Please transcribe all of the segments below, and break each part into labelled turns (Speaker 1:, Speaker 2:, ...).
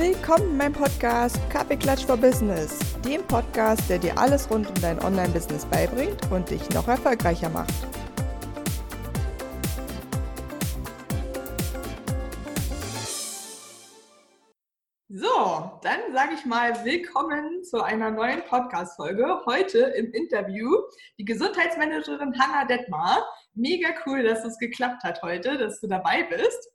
Speaker 1: Willkommen in meinem Podcast Kaffeeklatsch for Business, dem Podcast, der dir alles rund um dein Online-Business beibringt und dich noch erfolgreicher macht. So, dann sage ich mal willkommen zu einer neuen Podcast-Folge. Heute im Interview die Gesundheitsmanagerin Hanna Detmar. Mega cool, dass es geklappt hat heute, dass du dabei bist.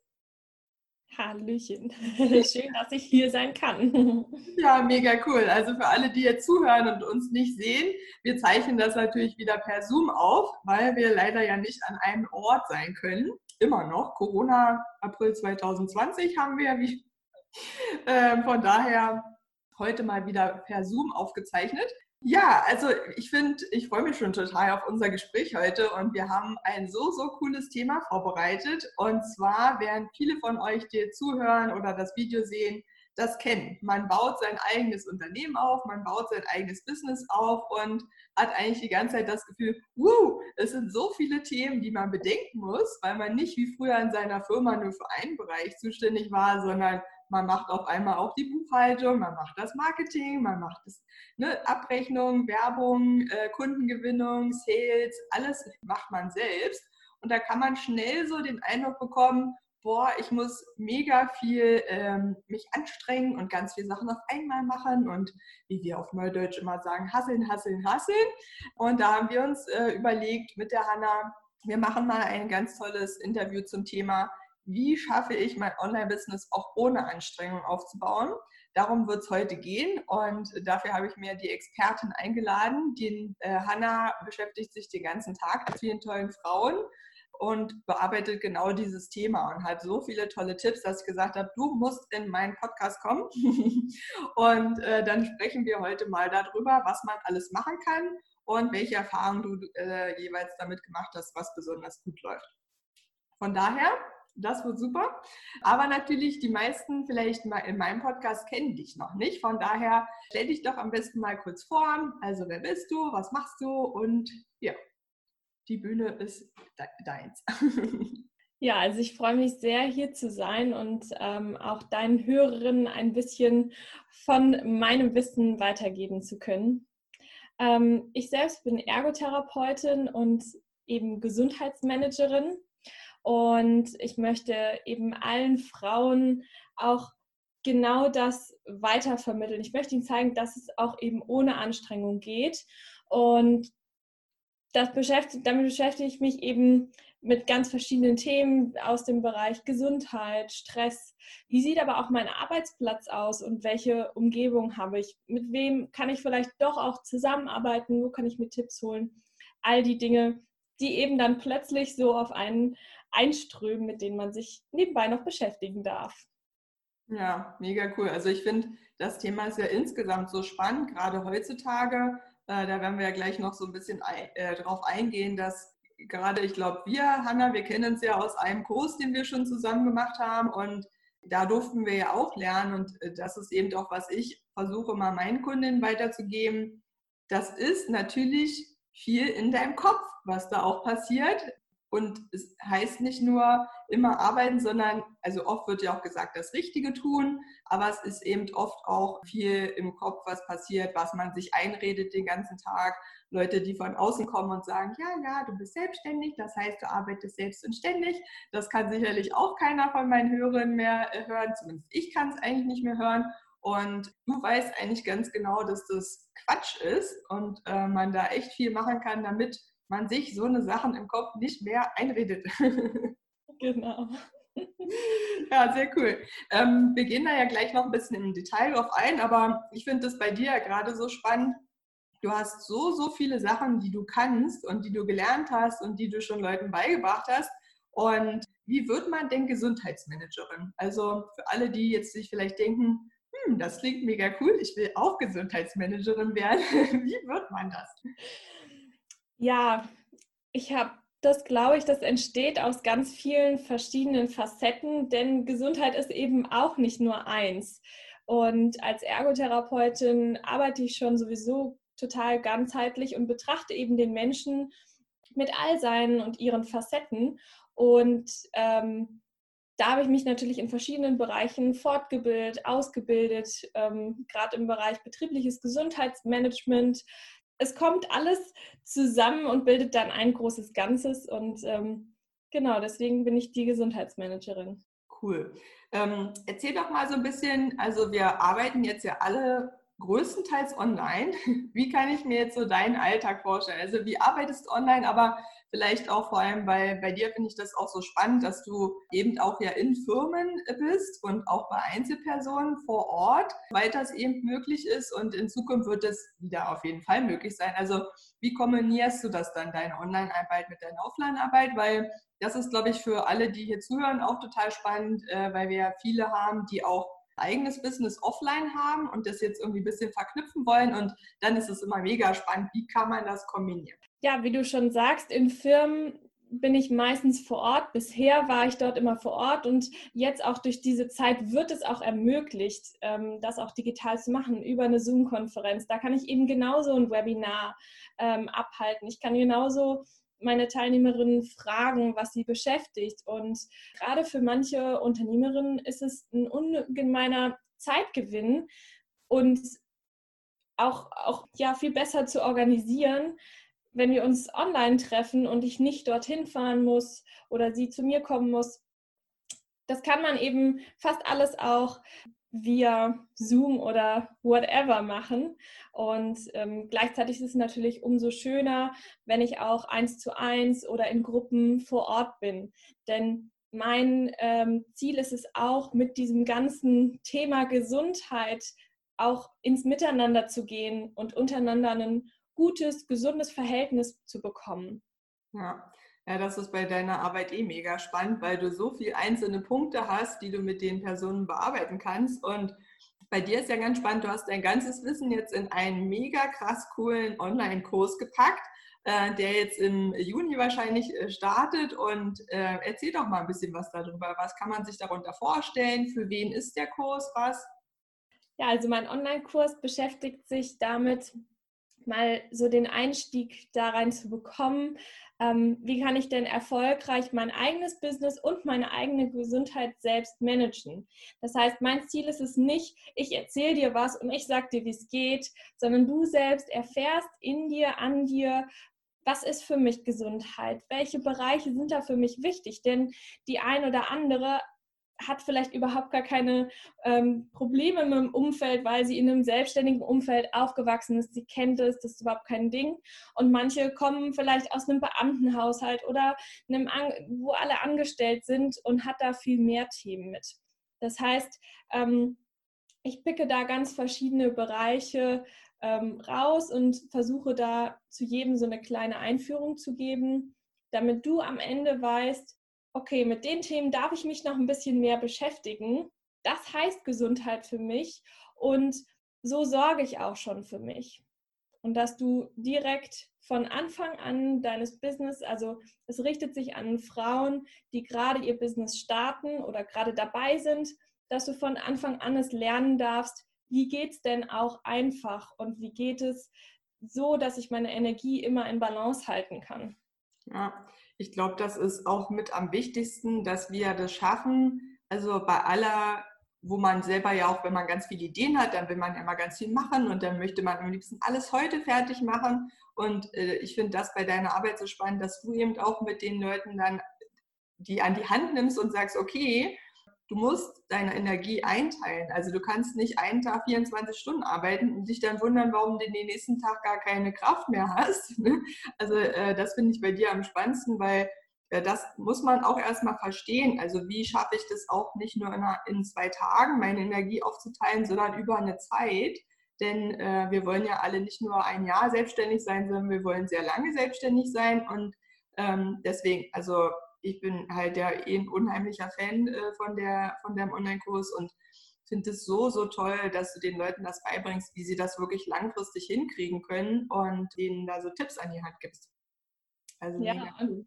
Speaker 2: Hallöchen. Schön, dass ich hier sein kann.
Speaker 1: Ja, mega cool. Also für alle, die jetzt zuhören und uns nicht sehen, wir zeichnen das natürlich wieder per Zoom auf, weil wir leider ja nicht an einem Ort sein können. Immer noch. Corona April 2020 haben wir. Wie, äh, von daher heute mal wieder per Zoom aufgezeichnet. Ja, also ich finde, ich freue mich schon total auf unser Gespräch heute und wir haben ein so, so cooles Thema vorbereitet. Und zwar werden viele von euch, die zuhören oder das Video sehen, das kennen. Man baut sein eigenes Unternehmen auf, man baut sein eigenes Business auf und hat eigentlich die ganze Zeit das Gefühl, wow, es sind so viele Themen, die man bedenken muss, weil man nicht wie früher in seiner Firma nur für einen Bereich zuständig war, sondern man macht auf einmal auch die Buchhaltung, man macht das Marketing, man macht das, ne, Abrechnung, Werbung, äh, Kundengewinnung, Sales, alles macht man selbst. Und da kann man schnell so den Eindruck bekommen, boah, ich muss mega viel ähm, mich anstrengen und ganz viele Sachen auf einmal machen und wie wir auf Neudeutsch immer sagen, hasseln, hasseln, hasseln. Und da haben wir uns äh, überlegt mit der Hanna, wir machen mal ein ganz tolles Interview zum Thema wie schaffe ich mein Online-Business auch ohne Anstrengung aufzubauen. Darum wird es heute gehen und dafür habe ich mir die Expertin eingeladen. Die äh, Hanna beschäftigt sich den ganzen Tag mit vielen tollen Frauen und bearbeitet genau dieses Thema und hat so viele tolle Tipps, dass ich gesagt habe, du musst in meinen Podcast kommen. und äh, dann sprechen wir heute mal darüber, was man alles machen kann und welche Erfahrungen du äh, jeweils damit gemacht hast, was besonders gut läuft. Von daher das wird super. Aber natürlich, die meisten vielleicht mal in meinem Podcast kennen dich noch nicht. Von daher stell dich doch am besten mal kurz vor. Also, wer bist du? Was machst du? Und ja, die Bühne ist deins.
Speaker 2: Ja, also ich freue mich sehr, hier zu sein und ähm, auch deinen Hörerinnen ein bisschen von meinem Wissen weitergeben zu können. Ähm, ich selbst bin Ergotherapeutin und eben Gesundheitsmanagerin und ich möchte eben allen Frauen auch genau das weitervermitteln. Ich möchte ihnen zeigen, dass es auch eben ohne Anstrengung geht. Und das beschäftigt, damit beschäftige ich mich eben mit ganz verschiedenen Themen aus dem Bereich Gesundheit, Stress. Wie sieht aber auch mein Arbeitsplatz aus und welche Umgebung habe ich? Mit wem kann ich vielleicht doch auch zusammenarbeiten? Wo kann ich mir Tipps holen? All die Dinge, die eben dann plötzlich so auf einen einströmen, mit denen man sich nebenbei noch beschäftigen darf.
Speaker 1: Ja, mega cool. Also ich finde, das Thema ist ja insgesamt so spannend, gerade heutzutage. Äh, da werden wir ja gleich noch so ein bisschen ein, äh, drauf eingehen, dass gerade, ich glaube, wir, Hanna, wir kennen uns ja aus einem Kurs, den wir schon zusammen gemacht haben und da durften wir ja auch lernen und äh, das ist eben auch, was ich versuche mal meinen Kundinnen weiterzugeben. Das ist natürlich viel in deinem Kopf, was da auch passiert. Und es heißt nicht nur immer arbeiten, sondern, also oft wird ja auch gesagt, das Richtige tun, aber es ist eben oft auch viel im Kopf, was passiert, was man sich einredet den ganzen Tag. Leute, die von außen kommen und sagen, ja, ja, du bist selbstständig, das heißt, du arbeitest selbst und ständig. Das kann sicherlich auch keiner von meinen Hörern mehr äh, hören, zumindest ich kann es eigentlich nicht mehr hören. Und du weißt eigentlich ganz genau, dass das Quatsch ist und äh, man da echt viel machen kann, damit man sich so eine Sachen im Kopf nicht mehr einredet.
Speaker 2: genau.
Speaker 1: Ja, sehr cool. Ähm, wir gehen da ja gleich noch ein bisschen im Detail drauf ein, aber ich finde das bei dir ja gerade so spannend. Du hast so, so viele Sachen, die du kannst und die du gelernt hast und die du schon Leuten beigebracht hast. Und wie wird man denn Gesundheitsmanagerin? Also für alle, die jetzt sich vielleicht denken, hm, das klingt mega cool, ich will auch Gesundheitsmanagerin werden. wie wird man das?
Speaker 2: Ja, ich habe das, glaube ich, das entsteht aus ganz vielen verschiedenen Facetten, denn Gesundheit ist eben auch nicht nur eins. Und als Ergotherapeutin arbeite ich schon sowieso total ganzheitlich und betrachte eben den Menschen mit all seinen und ihren Facetten. Und ähm, da habe ich mich natürlich in verschiedenen Bereichen fortgebildet, ausgebildet, ähm, gerade im Bereich betriebliches Gesundheitsmanagement. Es kommt alles zusammen und bildet dann ein großes Ganzes. Und ähm, genau, deswegen bin ich die Gesundheitsmanagerin.
Speaker 1: Cool. Ähm, erzähl doch mal so ein bisschen, also wir arbeiten jetzt ja alle größtenteils online. Wie kann ich mir jetzt so deinen Alltag vorstellen? Also wie arbeitest du online, aber vielleicht auch vor allem bei, bei dir finde ich das auch so spannend, dass du eben auch ja in Firmen bist und auch bei Einzelpersonen vor Ort, weil das eben möglich ist und in Zukunft wird es wieder auf jeden Fall möglich sein. Also wie kombinierst du das dann, deine Online-Arbeit mit deiner Offline-Arbeit? Weil das ist, glaube ich, für alle, die hier zuhören, auch total spannend, äh, weil wir ja viele haben, die auch eigenes Business offline haben und das jetzt irgendwie ein bisschen verknüpfen wollen. Und dann ist es immer mega spannend, wie kann man das kombinieren.
Speaker 2: Ja, wie du schon sagst, in Firmen bin ich meistens vor Ort. Bisher war ich dort immer vor Ort und jetzt auch durch diese Zeit wird es auch ermöglicht, ähm, das auch digital zu machen über eine Zoom-Konferenz. Da kann ich eben genauso ein Webinar ähm, abhalten. Ich kann genauso meine Teilnehmerinnen fragen, was sie beschäftigt. Und gerade für manche Unternehmerinnen ist es ein ungemeiner Zeitgewinn und auch, auch ja, viel besser zu organisieren, wenn wir uns online treffen und ich nicht dorthin fahren muss oder sie zu mir kommen muss. Das kann man eben fast alles auch via Zoom oder whatever machen. Und ähm, gleichzeitig ist es natürlich umso schöner, wenn ich auch eins zu eins oder in Gruppen vor Ort bin. Denn mein ähm, Ziel ist es auch, mit diesem ganzen Thema Gesundheit auch ins Miteinander zu gehen und untereinander ein gutes, gesundes Verhältnis zu bekommen.
Speaker 1: Ja. Ja, das ist bei deiner Arbeit eh mega spannend, weil du so viele einzelne Punkte hast, die du mit den Personen bearbeiten kannst. Und bei dir ist ja ganz spannend, du hast dein ganzes Wissen jetzt in einen mega krass coolen Online-Kurs gepackt, äh, der jetzt im Juni wahrscheinlich äh, startet. Und äh, erzähl doch mal ein bisschen was darüber. Was kann man sich darunter vorstellen? Für wen ist der Kurs? Was?
Speaker 2: Ja, also mein Online-Kurs beschäftigt sich damit, mal so den Einstieg da rein zu bekommen, ähm, wie kann ich denn erfolgreich mein eigenes Business und meine eigene Gesundheit selbst managen. Das heißt, mein Ziel ist es nicht, ich erzähle dir was und ich sage dir, wie es geht, sondern du selbst erfährst in dir, an dir, was ist für mich Gesundheit? Welche Bereiche sind da für mich wichtig? Denn die ein oder andere hat vielleicht überhaupt gar keine ähm, Probleme mit dem Umfeld, weil sie in einem selbstständigen Umfeld aufgewachsen ist. Sie kennt es, das ist überhaupt kein Ding. Und manche kommen vielleicht aus einem Beamtenhaushalt oder einem, wo alle angestellt sind und hat da viel mehr Themen mit. Das heißt, ähm, ich picke da ganz verschiedene Bereiche ähm, raus und versuche da zu jedem so eine kleine Einführung zu geben, damit du am Ende weißt, okay, mit den Themen darf ich mich noch ein bisschen mehr beschäftigen. Das heißt Gesundheit für mich und so sorge ich auch schon für mich. Und dass du direkt von Anfang an deines Business, also es richtet sich an Frauen, die gerade ihr Business starten oder gerade dabei sind, dass du von Anfang an es lernen darfst, wie geht es denn auch einfach und wie geht es so, dass ich meine Energie immer in Balance halten kann.
Speaker 1: Ja, ich glaube, das ist auch mit am wichtigsten, dass wir das schaffen. Also bei aller, wo man selber ja auch, wenn man ganz viele Ideen hat, dann will man ja immer ganz viel machen und dann möchte man am liebsten alles heute fertig machen. Und äh, ich finde das bei deiner Arbeit so spannend, dass du eben auch mit den Leuten dann die an die Hand nimmst und sagst, okay, du musst deine Energie einteilen. Also du kannst nicht einen Tag 24 Stunden arbeiten und dich dann wundern, warum du den nächsten Tag gar keine Kraft mehr hast. Ne? Also äh, das finde ich bei dir am spannendsten, weil äh, das muss man auch erstmal verstehen. Also wie schaffe ich das auch nicht nur in, zwei Tagen, meine Energie aufzuteilen, sondern über eine Zeit. Denn äh, wir wollen ja alle nicht nur ein Jahr selbstständig sein, sondern wir wollen sehr lange selbstständig sein. Und ähm, deswegen, also ich bin halt ja eh ein unheimlicher Fan äh, von, der, von deinem Online-Kurs und finde es so, so toll, dass du den Leuten das beibringst, wie sie das wirklich langfristig hinkriegen können und denen da so Tipps an die Hand gibst.
Speaker 2: Also ja, cool.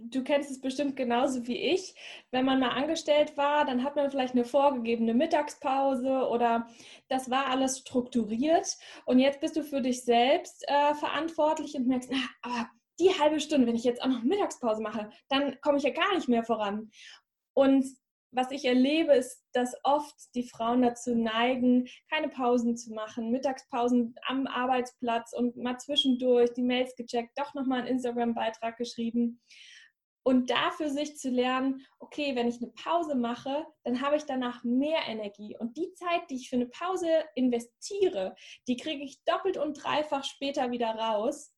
Speaker 2: Du kennst es bestimmt genauso wie ich. Wenn man mal angestellt war, dann hat man vielleicht eine vorgegebene Mittagspause oder das war alles strukturiert. Und jetzt bist du für dich selbst äh, verantwortlich und merkst, na, aber die halbe Stunde, wenn ich jetzt auch noch Mittagspause mache, dann komme ich ja gar nicht mehr voran. Und was ich erlebe, ist, dass oft die Frauen dazu neigen, keine Pausen zu machen, Mittagspausen am Arbeitsplatz und mal zwischendurch die Mails gecheckt, doch nochmal einen Instagram-Beitrag geschrieben. Und dafür sich zu lernen, okay, wenn ich eine Pause mache, dann habe ich danach mehr Energie. Und die Zeit, die ich für eine Pause investiere, die kriege ich doppelt und dreifach später wieder raus.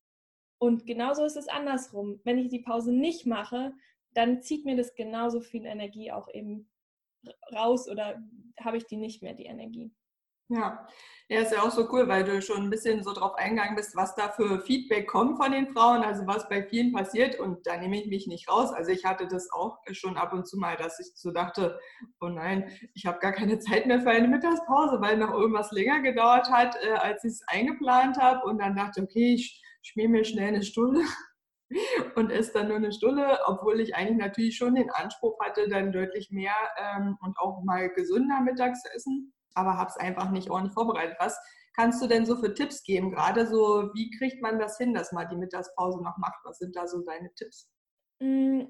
Speaker 2: Und genauso ist es andersrum. Wenn ich die Pause nicht mache, dann zieht mir das genauso viel Energie auch eben raus oder habe ich die nicht mehr, die Energie.
Speaker 1: Ja. ja, ist ja auch so cool, weil du schon ein bisschen so drauf eingegangen bist, was da für Feedback kommt von den Frauen, also was bei vielen passiert und da nehme ich mich nicht raus. Also ich hatte das auch schon ab und zu mal, dass ich so dachte, oh nein, ich habe gar keine Zeit mehr für eine Mittagspause, weil noch irgendwas länger gedauert hat, äh, als ich es eingeplant habe und dann dachte, okay, ich schmier mir schnell eine Stunde und esse dann nur eine Stunde, obwohl ich eigentlich natürlich schon den Anspruch hatte, dann deutlich mehr ähm, und auch mal gesünder mittags zu essen, aber habe es einfach nicht ordentlich vorbereitet. Was kannst du denn so für Tipps geben? Gerade so, wie kriegt man das hin, dass man die Mittagspause noch macht? Was sind da so deine Tipps?
Speaker 2: Mm,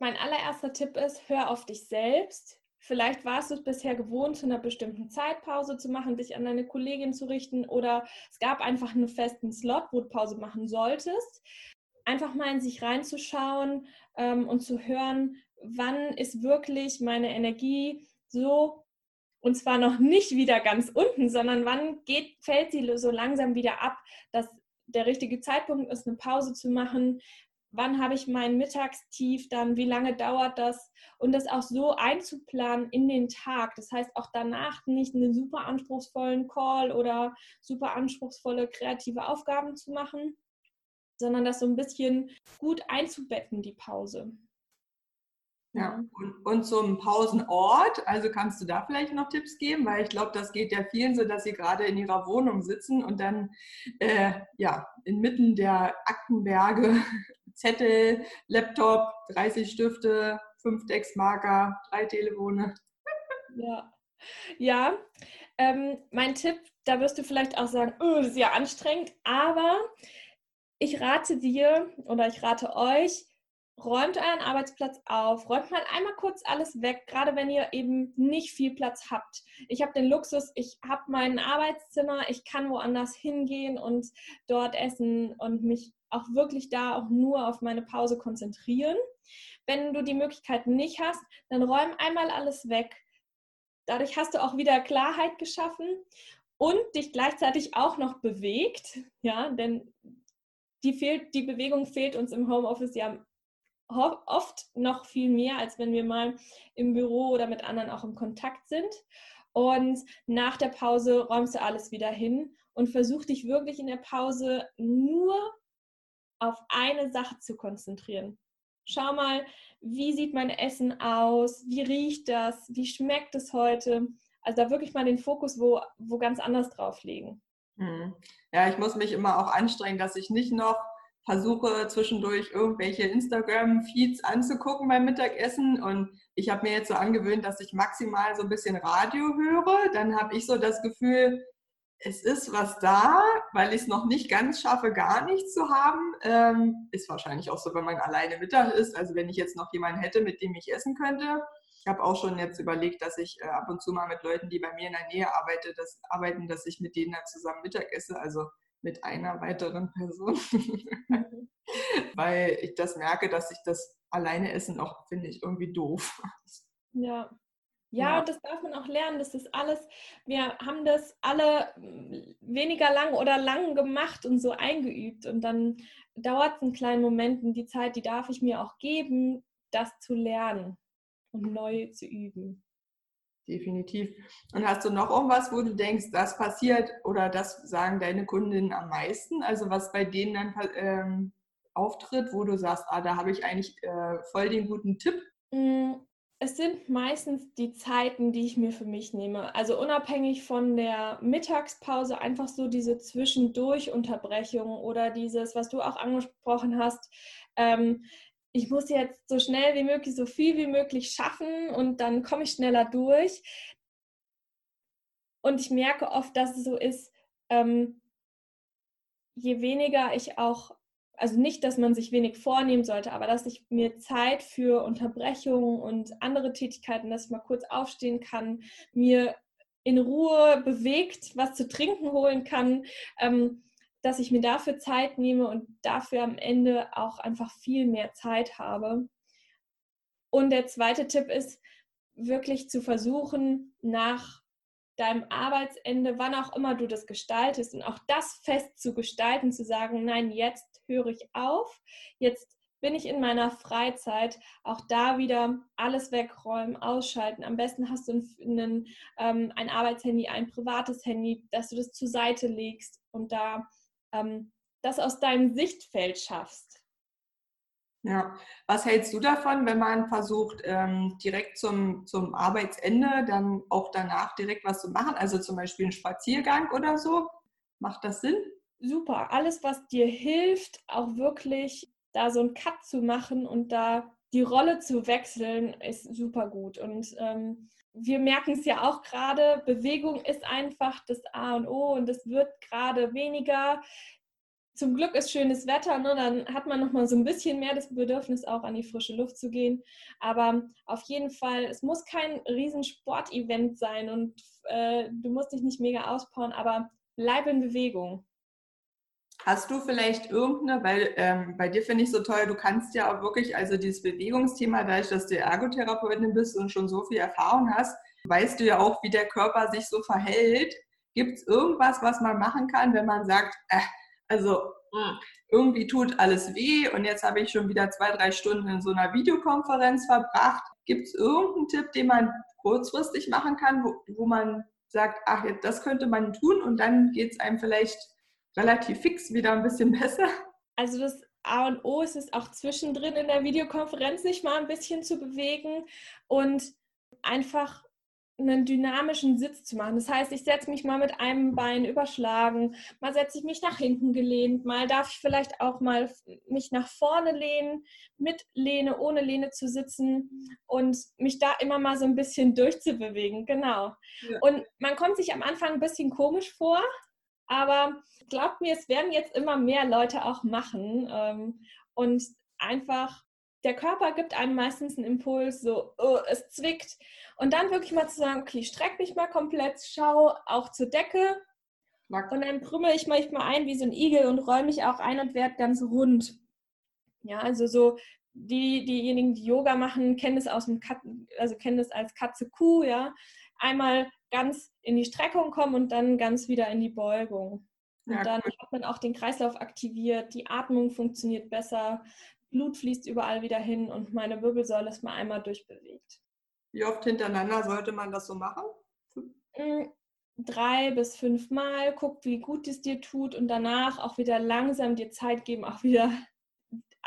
Speaker 2: mein allererster Tipp ist, hör auf dich selbst. Vielleicht warst du es bisher gewohnt, zu einer bestimmten Zeitpause zu machen, dich an deine Kollegin zu richten oder es gab einfach einen festen Slot, wo du Pause machen solltest einfach mal in sich reinzuschauen ähm, und zu hören, wann ist wirklich meine Energie so und zwar noch nicht wieder ganz unten, sondern wann geht, fällt sie so langsam wieder ab, dass der richtige Zeitpunkt ist, eine Pause zu machen. Wann habe ich mein Mittagstief dann? Wie lange dauert das? Und das auch so einzuplanen in den Tag. Das heißt, auch danach nicht einen super anspruchsvollen Call oder super anspruchsvolle kreative Aufgaben zu machen, sondern das so ein bisschen gut einzubetten, die Pause.
Speaker 1: Ja, und, und zum Pausenort, also kannst du da vielleicht noch Tipps geben, weil ich glaube, das geht ja vielen so, dass sie gerade in ihrer Wohnung sitzen und dann äh, ja inmitten der Aktenberge Zettel, Laptop, 30 Stifte, 5 Textmarker, drei Telefone.
Speaker 2: Ja, ja. Ähm, mein Tipp, da wirst du vielleicht auch sagen, oh, das ist ja anstrengend, aber ich rate dir oder ich rate euch, räumt euren Arbeitsplatz auf, räumt mal einmal kurz alles weg, gerade wenn ihr eben nicht viel Platz habt. Ich habe den Luxus, ich habe mein Arbeitszimmer, ich kann woanders hingehen und dort essen und mich auch wirklich da auch nur auf meine Pause konzentrieren. Wenn du die Möglichkeit nicht hast, dann räum einmal alles weg. Dadurch hast du auch wieder Klarheit geschaffen und dich gleichzeitig auch noch bewegt, ja, denn die, fehlt, die Bewegung fehlt uns im Homeoffice ja oft noch viel mehr, als wenn wir mal im Büro oder mit anderen auch im Kontakt sind. Und nach der Pause räumst du alles wieder hin und versuch dich wirklich in der Pause nur auf eine Sache zu konzentrieren. Schau mal, wie sieht mein Essen aus? Wie riecht das? Wie schmeckt es heute? Also da wirklich mal den Fokus wo, wo ganz anders drauf legen.
Speaker 1: Hm. Ja, ich muss mich immer auch anstrengen, dass ich nicht noch versuche, zwischendurch irgendwelche Instagram-Feeds anzugucken beim Mittagessen. Und ich habe mir jetzt so angewöhnt, dass ich maximal so ein bisschen Radio höre. Dann habe ich so das Gefühl, es ist was da, weil ich es noch nicht ganz schaffe, gar nichts zu haben. Ähm, ist wahrscheinlich auch so, wenn man alleine Mittag ist. Also wenn ich jetzt noch jemanden hätte, mit dem ich essen könnte, ich habe auch schon jetzt überlegt, dass ich äh, ab und zu mal mit Leuten, die bei mir in der Nähe arbeite, das, arbeiten, dass ich mit denen dann zusammen Mittag esse, also mit einer weiteren Person. Weil ich das merke, dass ich das alleine essen auch, finde ich, irgendwie doof.
Speaker 2: Ja. Ja, ja, und das darf man auch lernen. Das ist alles, wir haben das alle weniger lang oder lang gemacht und so eingeübt. Und dann dauert es einen kleinen Moment und die Zeit, die darf ich mir auch geben, das zu lernen um neu zu üben.
Speaker 1: Definitiv. Und hast du noch irgendwas, wo du denkst, das passiert oder das sagen deine Kundinnen am meisten? Also was bei denen dann ähm, auftritt, wo du sagst, ah, da habe ich eigentlich äh, voll den guten Tipp?
Speaker 2: Mm, es sind meistens die Zeiten, die ich mir für mich nehme. Also unabhängig von der Mittagspause, einfach so diese Zwischendurch-Unterbrechung oder dieses, was du auch angesprochen hast. Ähm, ich muss jetzt so schnell wie möglich, so viel wie möglich schaffen und dann komme ich schneller durch. Und ich merke oft, dass es so ist, ähm, je weniger ich auch also nicht, dass man sich wenig vornehmen sollte, aber dass ich mir Zeit für Unterbrechungen und andere Tätigkeiten, dass ich mal kurz aufstehen kann, mir in Ruhe bewegt, was zu trinken holen kann, ähm, dass ich mir dafür Zeit nehme und dafür am Ende auch einfach viel mehr Zeit habe. Und der zweite Tipp ist, wirklich zu versuchen, nach deinem Arbeitsende, wann auch immer du das gestaltest und auch das fest zu gestalten, zu sagen, nein, jetzt höre ich auf, jetzt bin ich in meiner Freizeit, auch da wieder alles wegräumen, ausschalten. Am besten hast du einen, ähm, ein Arbeitshandy, ein privates Handy, dass du das zur Seite legst und da ähm, das aus deinem Sichtfeld schaffst.
Speaker 1: Ja, was hältst du davon, wenn man versucht, ähm, direkt zum, zum Arbeitsende dann auch danach direkt was zu machen? Also zum Beispiel einen Spaziergang oder so? Macht das Sinn?
Speaker 2: Super. Alles, was dir hilft, auch wirklich da so einen Cut zu machen und da die Rolle zu wechseln, ist super gut. Und ähm, wir merken es ja auch gerade, Bewegung ist einfach das A und O und es wird gerade weniger zum Glück ist schönes Wetter, ne? dann hat man noch mal so ein bisschen mehr das Bedürfnis, auch an die frische Luft zu gehen. Aber auf jeden Fall, es muss kein Riesensportevent sein und äh, du musst dich nicht mega auspowern, aber bleib in Bewegung.
Speaker 1: Hast du vielleicht irgendeine, weil ähm, bei dir finde ich so toll, du kannst ja auch wirklich, also dieses Bewegungsthema, dadurch, dass du Ergotherapeutin bist und schon so viel Erfahrung hast, weißt du ja auch, wie der Körper sich so verhält. Gibt es irgendwas, was man machen kann, wenn man sagt, äh, also hm, irgendwie tut alles weh und jetzt habe ich schon wieder zwei, drei Stunden in so einer Videokonferenz verbracht. Gibt es irgendeinen Tipp, den man kurzfristig machen kann, wo, wo man sagt, ach, das könnte man tun und dann geht es einem vielleicht relativ fix wieder ein bisschen besser?
Speaker 2: Also das A und O ist es auch zwischendrin in der Videokonferenz sich mal ein bisschen zu bewegen und einfach einen dynamischen Sitz zu machen. Das heißt, ich setze mich mal mit einem Bein überschlagen, mal setze ich mich nach hinten gelehnt, mal darf ich vielleicht auch mal mich nach vorne lehnen, mit Lehne, ohne Lehne zu sitzen und mich da immer mal so ein bisschen durchzubewegen. Genau. Ja. Und man kommt sich am Anfang ein bisschen komisch vor, aber glaubt mir, es werden jetzt immer mehr Leute auch machen ähm, und einfach der Körper gibt einem meistens einen Impuls, so, oh, es zwickt. Und dann wirklich mal zu sagen, okay, streck mich mal komplett, schau auch zur Decke. Und dann krümmel ich mich mal ein wie so ein Igel und räume mich auch ein und werde ganz rund. Ja, also so die, diejenigen, die Yoga machen, kennen es aus dem Kat also kennen es als Katze-Kuh, ja. Einmal ganz in die Streckung kommen und dann ganz wieder in die Beugung. Und ja, dann hat man auch den Kreislauf aktiviert, die Atmung funktioniert besser, Blut fließt überall wieder hin und meine Wirbelsäule ist mal einmal durchbewegt.
Speaker 1: Wie oft hintereinander sollte man das so machen?
Speaker 2: Mm, drei bis fünf Mal, guck, wie gut es dir tut und danach auch wieder langsam dir Zeit geben, auch wieder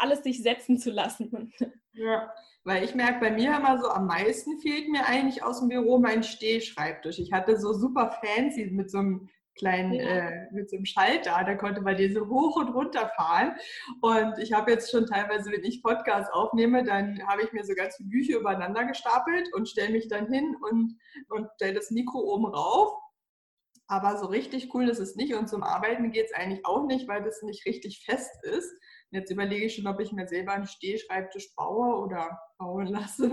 Speaker 2: alles sich setzen zu lassen.
Speaker 1: Ja, weil ich merke bei mir immer so, am meisten fehlt mir eigentlich aus dem Büro mein Stehschreibtisch. Ich hatte so super fancy mit so einem kleinen, ja. äh, mit so einem Schalter, da konnte man diese hoch und runter fahren. Und ich habe jetzt schon teilweise, wenn ich Podcasts aufnehme, dann habe ich mir so ganz viele Bücher übereinander gestapelt und stelle mich dann hin und, und stelle das Mikro oben rauf. Aber so richtig cool ist es nicht und zum Arbeiten geht es eigentlich auch nicht, weil das nicht richtig fest ist. Jetzt überlege ich schon, ob ich mir selber einen Stehschreibtisch baue oder bauen lasse.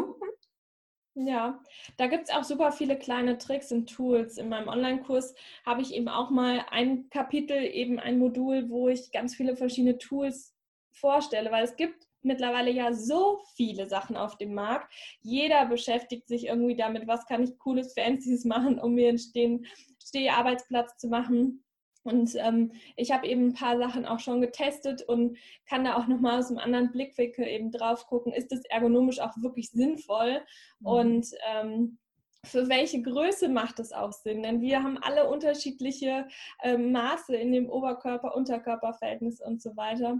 Speaker 2: Ja, da gibt es auch super viele kleine Tricks und Tools. In meinem Online-Kurs habe ich eben auch mal ein Kapitel, eben ein Modul, wo ich ganz viele verschiedene Tools vorstelle, weil es gibt mittlerweile ja so viele Sachen auf dem Markt. Jeder beschäftigt sich irgendwie damit, was kann ich cooles, fancyes machen, um mir einen Steharbeitsplatz zu machen. Und ähm, ich habe eben ein paar Sachen auch schon getestet und kann da auch nochmal aus einem anderen Blickwinkel eben drauf gucken, ist das ergonomisch auch wirklich sinnvoll mhm. und ähm, für welche Größe macht es auch Sinn? Denn wir haben alle unterschiedliche äh, Maße in dem Oberkörper-Unterkörper-Verhältnis und so weiter.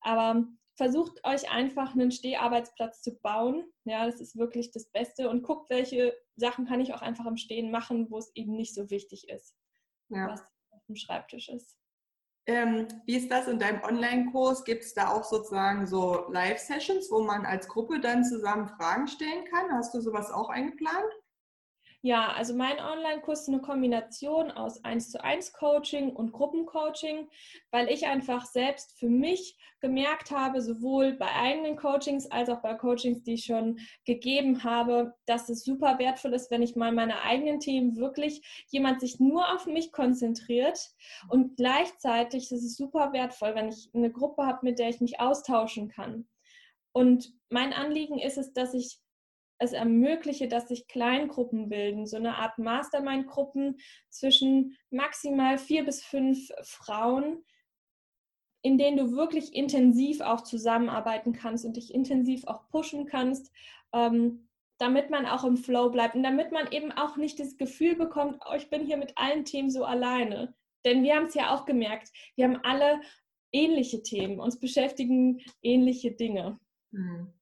Speaker 2: Aber versucht euch einfach einen Steharbeitsplatz zu bauen. Ja, das ist wirklich das Beste und guckt, welche Sachen kann ich auch einfach im Stehen machen, wo es eben nicht so wichtig ist. Ja. Was dem Schreibtisch ist.
Speaker 1: Ähm, wie ist das in deinem Online-Kurs? Gibt es da auch sozusagen so Live-Sessions, wo man als Gruppe dann zusammen Fragen stellen kann? Hast du sowas auch eingeplant?
Speaker 2: Ja, also mein Online-Kurs ist eine Kombination aus 1 zu 1 Coaching und Gruppencoaching, weil ich einfach selbst für mich gemerkt habe, sowohl bei eigenen Coachings als auch bei Coachings, die ich schon gegeben habe, dass es super wertvoll ist, wenn ich mal meine eigenen Themen wirklich jemand sich nur auf mich konzentriert und gleichzeitig ist es super wertvoll, wenn ich eine Gruppe habe, mit der ich mich austauschen kann. Und mein Anliegen ist es, dass ich es ermögliche, dass sich Kleingruppen bilden, so eine Art Mastermind-Gruppen zwischen maximal vier bis fünf Frauen, in denen du wirklich intensiv auch zusammenarbeiten kannst und dich intensiv auch pushen kannst, ähm, damit man auch im Flow bleibt und damit man eben auch nicht das Gefühl bekommt, oh, ich bin hier mit allen Themen so alleine. Denn wir haben es ja auch gemerkt, wir haben alle ähnliche Themen, uns beschäftigen ähnliche Dinge.
Speaker 1: Mhm.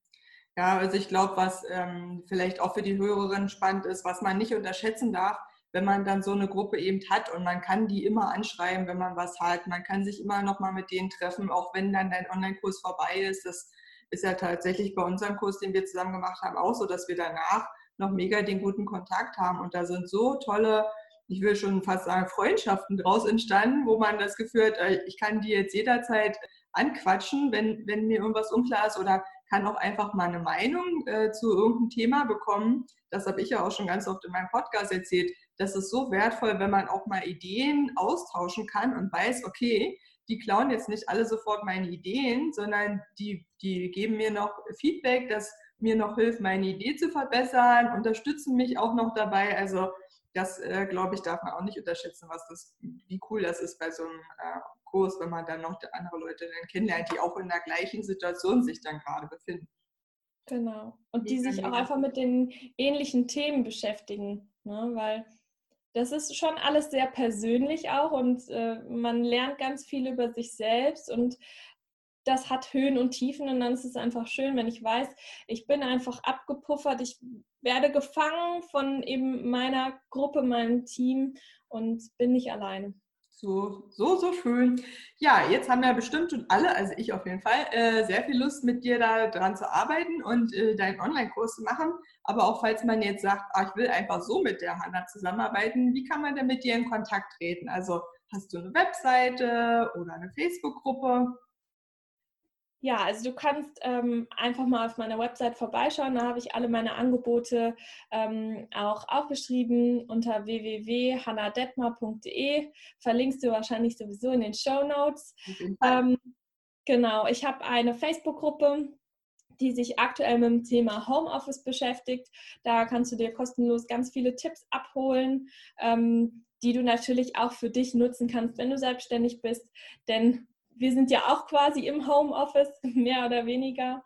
Speaker 1: Ja, also ich glaube, was ähm, vielleicht auch für die Hörerinnen spannend ist, was man nicht unterschätzen darf, wenn man dann so eine Gruppe eben hat und man kann die immer anschreiben, wenn man was hat. Man kann sich immer noch mal mit denen treffen, auch wenn dann dein Online-Kurs vorbei ist. Das ist ja tatsächlich bei unserem Kurs, den wir zusammen gemacht haben, auch so, dass wir danach noch mega den guten Kontakt haben. Und da sind so tolle, ich will schon fast sagen, Freundschaften draus entstanden, wo man das Gefühl hat, äh, ich kann die jetzt jederzeit anquatschen, wenn, wenn mir irgendwas unklar ist oder kann auch einfach mal eine Meinung äh, zu irgendeinem Thema bekommen. Das habe ich ja auch schon ganz oft in meinem Podcast erzählt. Das ist so wertvoll, wenn man auch mal Ideen austauschen kann und weiß, okay, die klauen jetzt nicht alle sofort meine Ideen, sondern die, die geben mir noch Feedback, das mir noch hilft, meine Idee zu verbessern, unterstützen mich auch noch dabei. Also das, äh, glaube ich, darf man auch nicht unterschätzen, was das, wie cool das ist bei so einem äh, Kurs, wenn man dann noch andere Leute dann kennenlernt, die auch in der gleichen Situation sich dann gerade befinden.
Speaker 2: Genau. Und die sich auch einfach mit den ähnlichen Themen beschäftigen, ne? weil das ist schon alles sehr persönlich auch und äh, man lernt ganz viel über sich selbst und das hat Höhen und Tiefen und dann ist es einfach schön, wenn ich weiß, ich bin einfach abgepuffert, ich werde gefangen von eben meiner Gruppe, meinem Team und bin nicht alleine.
Speaker 1: So, so, so schön. Ja, jetzt haben ja bestimmt und alle, also ich auf jeden Fall, äh, sehr viel Lust, mit dir da dran zu arbeiten und äh, deinen Online-Kurs zu machen. Aber auch falls man jetzt sagt, ah, ich will einfach so mit der Hanna zusammenarbeiten, wie kann man denn mit dir in Kontakt treten? Also hast du eine Webseite oder eine Facebook-Gruppe?
Speaker 2: Ja, also du kannst ähm, einfach mal auf meiner Website vorbeischauen. Da habe ich alle meine Angebote ähm, auch aufgeschrieben unter www.hannadetmar.de. Verlinkst du wahrscheinlich sowieso in den Show Notes. Ähm, genau, ich habe eine Facebook-Gruppe, die sich aktuell mit dem Thema Homeoffice beschäftigt. Da kannst du dir kostenlos ganz viele Tipps abholen, ähm, die du natürlich auch für dich nutzen kannst, wenn du selbstständig bist. Denn wir sind ja auch quasi im Homeoffice, mehr oder weniger.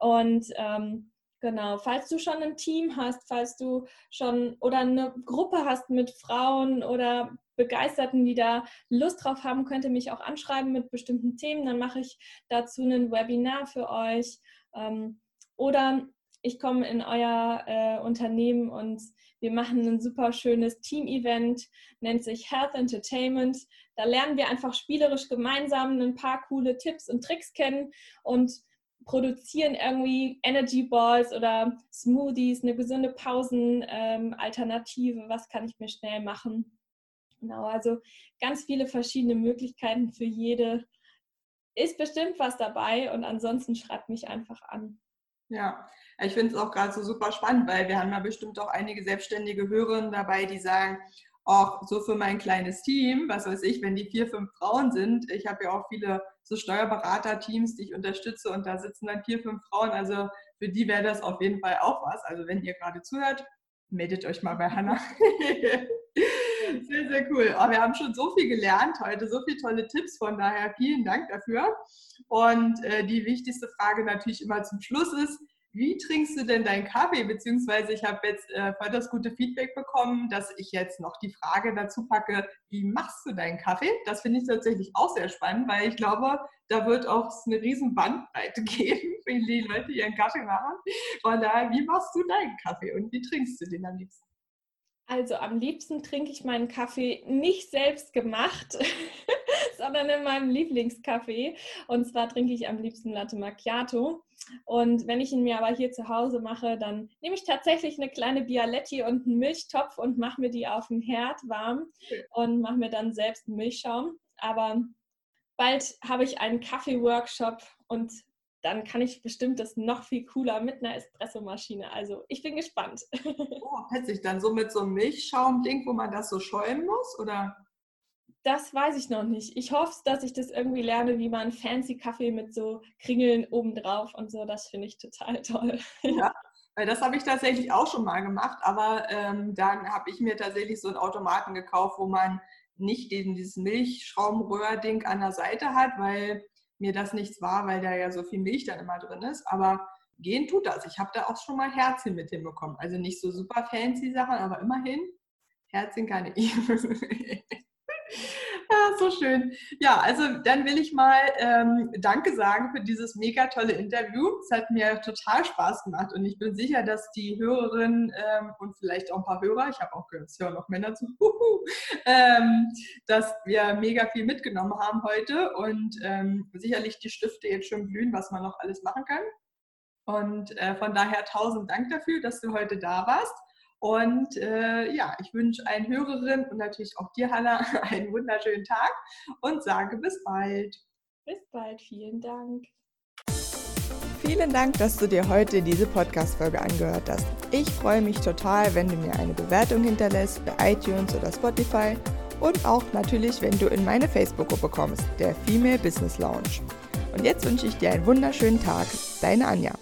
Speaker 2: Und ähm, genau, falls du schon ein Team hast, falls du schon oder eine Gruppe hast mit Frauen oder Begeisterten, die da Lust drauf haben, könnt ihr mich auch anschreiben mit bestimmten Themen. Dann mache ich dazu ein Webinar für euch. Ähm, oder ich komme in euer äh, Unternehmen und wir machen ein super schönes Team-Event, nennt sich Health Entertainment. Da lernen wir einfach spielerisch gemeinsam ein paar coole Tipps und Tricks kennen und produzieren irgendwie Energy Balls oder Smoothies, eine gesunde Pausenalternative. Ähm, was kann ich mir schnell machen? Genau, also ganz viele verschiedene Möglichkeiten für jede. Ist bestimmt was dabei und ansonsten schreibt mich einfach an.
Speaker 1: Ja, ich finde es auch gerade so super spannend, weil wir haben ja bestimmt auch einige selbstständige Hörerinnen dabei, die sagen, auch so für mein kleines Team, was weiß ich, wenn die vier, fünf Frauen sind, ich habe ja auch viele so Steuerberater-Teams, die ich unterstütze und da sitzen dann vier, fünf Frauen, also für die wäre das auf jeden Fall auch was. Also wenn ihr gerade zuhört, meldet euch mal bei Hannah. sehr, sehr cool. Aber wir haben schon so viel gelernt heute, so viele tolle Tipps, von daher vielen Dank dafür. Und äh, die wichtigste Frage natürlich immer zum Schluss ist, wie trinkst du denn deinen Kaffee? Beziehungsweise ich habe jetzt äh, voll das gute Feedback bekommen, dass ich jetzt noch die Frage dazu packe, wie machst du deinen Kaffee? Das finde ich tatsächlich auch sehr spannend, weil ich glaube, da wird auch eine riesen Bandbreite geben, wie die Leute ihren Kaffee machen. Von daher, wie machst du deinen Kaffee und wie trinkst du den am liebsten?
Speaker 2: Also am liebsten trinke ich meinen Kaffee nicht selbst gemacht. sondern in meinem Lieblingskaffee. Und zwar trinke ich am liebsten Latte Macchiato. Und wenn ich ihn mir aber hier zu Hause mache, dann nehme ich tatsächlich eine kleine Bialetti und einen Milchtopf und mache mir die auf dem Herd warm und mache mir dann selbst einen Milchschaum. Aber bald habe ich einen Kaffee-Workshop und dann kann ich bestimmt das noch viel cooler mit einer Espressomaschine. Also ich bin gespannt.
Speaker 1: Oh, sich dann so mit so einem Milchschaum-Ding, wo man das so schäumen muss? Oder?
Speaker 2: Das weiß ich noch nicht. Ich hoffe, dass ich das irgendwie lerne, wie man fancy Kaffee mit so Kringeln obendrauf und so. Das finde ich total toll.
Speaker 1: Ja, weil das habe ich tatsächlich auch schon mal gemacht, aber ähm, dann habe ich mir tatsächlich so einen Automaten gekauft, wo man nicht diesen, dieses Milchschaumröhrding an der Seite hat, weil mir das nichts war, weil da ja so viel Milch dann immer drin ist. Aber gehen tut das. Ich habe da auch schon mal Herzchen mit hinbekommen. Also nicht so super fancy Sachen, aber immerhin Herzchen kann ich. Ja, so schön. Ja, also dann will ich mal ähm, Danke sagen für dieses mega tolle Interview. Es hat mir total Spaß gemacht und ich bin sicher, dass die Hörerinnen ähm, und vielleicht auch ein paar Hörer, ich habe auch gehört, es hören noch Männer zu, ähm, dass wir mega viel mitgenommen haben heute und ähm, sicherlich die Stifte jetzt schon blühen, was man noch alles machen kann. Und äh, von daher tausend Dank dafür, dass du heute da warst. Und äh, ja, ich wünsche allen Hörerinnen und natürlich auch dir, Hanna, einen wunderschönen Tag und sage bis bald.
Speaker 2: Bis bald, vielen Dank.
Speaker 1: Vielen Dank, dass du dir heute diese Podcast-Folge angehört hast. Ich freue mich total, wenn du mir eine Bewertung hinterlässt bei iTunes oder Spotify und auch natürlich, wenn du in meine Facebook-Gruppe kommst, der Female Business Lounge. Und jetzt wünsche ich dir einen wunderschönen Tag. Deine Anja.